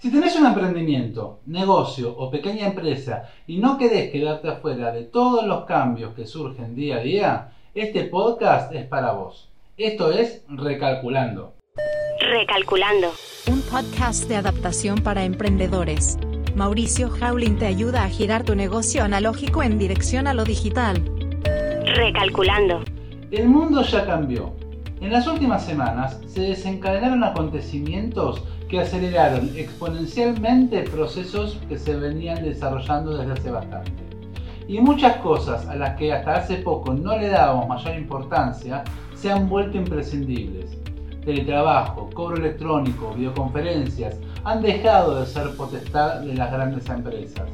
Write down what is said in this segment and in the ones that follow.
Si tenés un emprendimiento, negocio o pequeña empresa y no querés quedarte afuera de todos los cambios que surgen día a día, este podcast es para vos. Esto es Recalculando. Recalculando. Un podcast de adaptación para emprendedores. Mauricio Howling te ayuda a girar tu negocio analógico en dirección a lo digital. Recalculando. El mundo ya cambió. En las últimas semanas se desencadenaron acontecimientos que aceleraron exponencialmente procesos que se venían desarrollando desde hace bastante. Y muchas cosas a las que hasta hace poco no le dábamos mayor importancia se han vuelto imprescindibles. Teletrabajo, cobro electrónico, videoconferencias han dejado de ser potestad de las grandes empresas.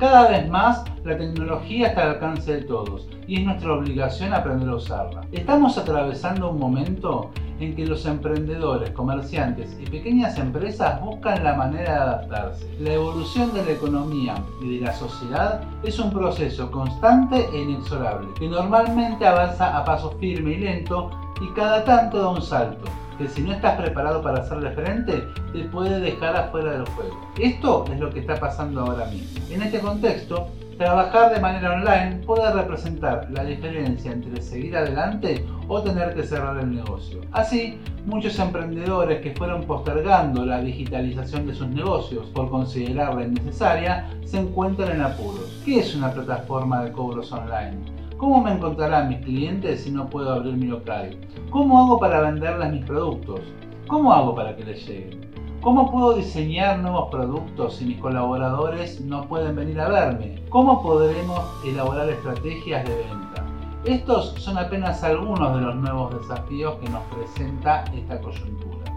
Cada vez más la tecnología está al alcance de todos y es nuestra obligación aprender a usarla. Estamos atravesando un momento en que los emprendedores, comerciantes y pequeñas empresas buscan la manera de adaptarse. La evolución de la economía y de la sociedad es un proceso constante e inexorable, que normalmente avanza a paso firme y lento y cada tanto da un salto que si no estás preparado para hacerle frente, te puede dejar afuera del juego. Esto es lo que está pasando ahora mismo. En este contexto, trabajar de manera online puede representar la diferencia entre seguir adelante o tener que cerrar el negocio. Así, muchos emprendedores que fueron postergando la digitalización de sus negocios por considerarla innecesaria, se encuentran en apuros. ¿Qué es una plataforma de cobros online? ¿Cómo me encontrarán mis clientes si no puedo abrir mi local? ¿Cómo hago para venderles mis productos? ¿Cómo hago para que les lleguen? ¿Cómo puedo diseñar nuevos productos si mis colaboradores no pueden venir a verme? ¿Cómo podremos elaborar estrategias de venta? Estos son apenas algunos de los nuevos desafíos que nos presenta esta coyuntura.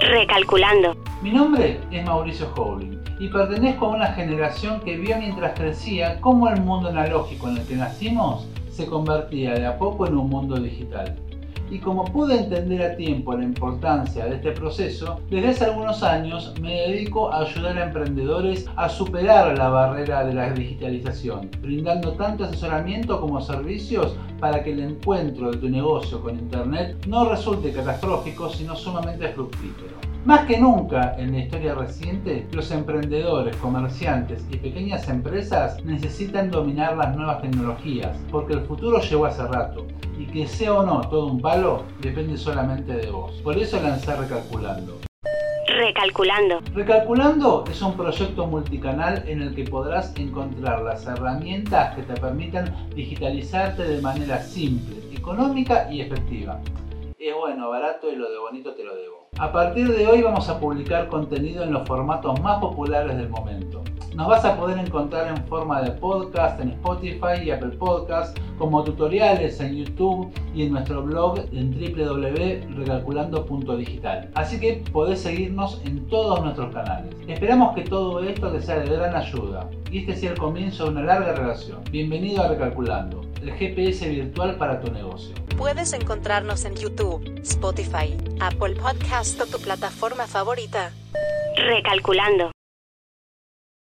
Recalculando. Mi nombre es Mauricio Howling y pertenezco a una generación que vio mientras crecía cómo el mundo analógico en el que nacimos se convertía de a poco en un mundo digital. Y como pude entender a tiempo la importancia de este proceso, desde hace algunos años me dedico a ayudar a emprendedores a superar la barrera de la digitalización, brindando tanto asesoramiento como servicios para que el encuentro de tu negocio con Internet no resulte catastrófico, sino sumamente fructífero. Más que nunca en la historia reciente, los emprendedores, comerciantes y pequeñas empresas necesitan dominar las nuevas tecnologías, porque el futuro llegó hace rato, y que sea o no todo un palo depende solamente de vos. Por eso lancé Recalculando. Recalculando. Recalculando es un proyecto multicanal en el que podrás encontrar las herramientas que te permitan digitalizarte de manera simple, económica y efectiva. Es bueno, barato y lo de bonito te lo debo. A partir de hoy vamos a publicar contenido en los formatos más populares del momento. Nos vas a poder encontrar en forma de podcast en Spotify y Apple Podcast, como tutoriales en YouTube y en nuestro blog en www.recalculando.digital. Así que podés seguirnos en todos nuestros canales. Esperamos que todo esto te sea de gran ayuda y este sea el comienzo de una larga relación. Bienvenido a Recalculando, el GPS virtual para tu negocio. Puedes encontrarnos en YouTube, Spotify, Apple Podcast o tu plataforma favorita. Recalculando.